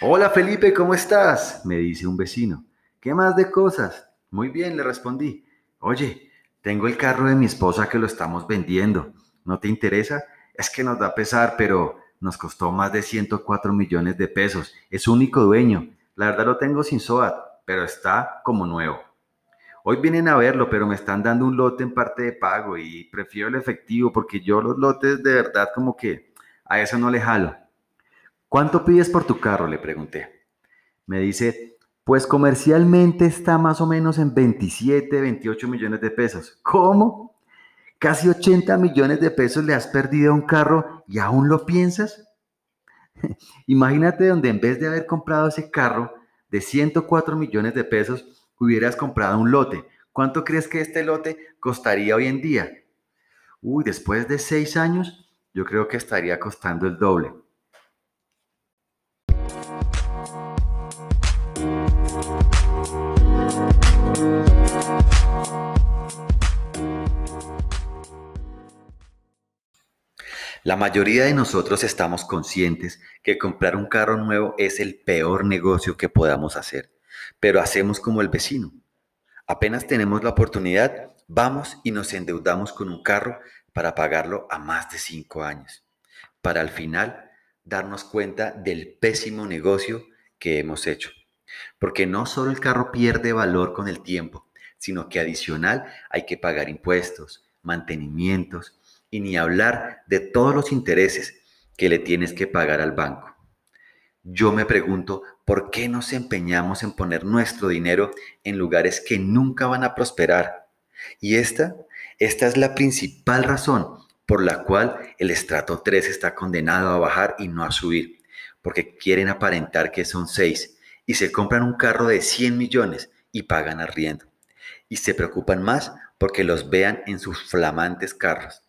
Hola Felipe, ¿cómo estás? Me dice un vecino. ¿Qué más de cosas? Muy bien, le respondí. Oye, tengo el carro de mi esposa que lo estamos vendiendo. ¿No te interesa? Es que nos da pesar, pero nos costó más de 104 millones de pesos. Es único dueño. La verdad lo tengo sin SOAT, pero está como nuevo. Hoy vienen a verlo, pero me están dando un lote en parte de pago y prefiero el efectivo porque yo los lotes de verdad como que a eso no le jalo. ¿Cuánto pides por tu carro? Le pregunté. Me dice, pues comercialmente está más o menos en 27, 28 millones de pesos. ¿Cómo? Casi 80 millones de pesos le has perdido a un carro y aún lo piensas. Imagínate donde en vez de haber comprado ese carro de 104 millones de pesos, hubieras comprado un lote. ¿Cuánto crees que este lote costaría hoy en día? Uy, después de seis años, yo creo que estaría costando el doble. La mayoría de nosotros estamos conscientes que comprar un carro nuevo es el peor negocio que podamos hacer, pero hacemos como el vecino. Apenas tenemos la oportunidad, vamos y nos endeudamos con un carro para pagarlo a más de cinco años, para al final darnos cuenta del pésimo negocio que hemos hecho. Porque no solo el carro pierde valor con el tiempo, sino que adicional hay que pagar impuestos, mantenimientos y ni hablar de todos los intereses que le tienes que pagar al banco. Yo me pregunto, ¿por qué nos empeñamos en poner nuestro dinero en lugares que nunca van a prosperar? Y esta, esta es la principal razón por la cual el estrato 3 está condenado a bajar y no a subir, porque quieren aparentar que son 6 y se compran un carro de 100 millones y pagan arriendo. Y se preocupan más porque los vean en sus flamantes carros,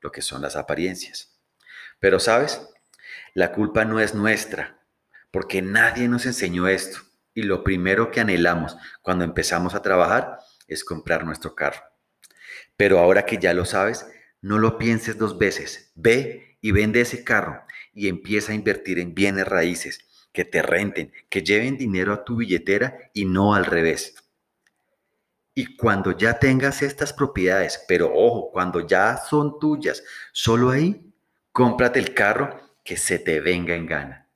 lo que son las apariencias. Pero sabes, la culpa no es nuestra, porque nadie nos enseñó esto. Y lo primero que anhelamos cuando empezamos a trabajar es comprar nuestro carro. Pero ahora que ya lo sabes, no lo pienses dos veces. Ve y vende ese carro y empieza a invertir en bienes raíces que te renten, que lleven dinero a tu billetera y no al revés. Y cuando ya tengas estas propiedades, pero ojo, cuando ya son tuyas, solo ahí, cómprate el carro que se te venga en gana.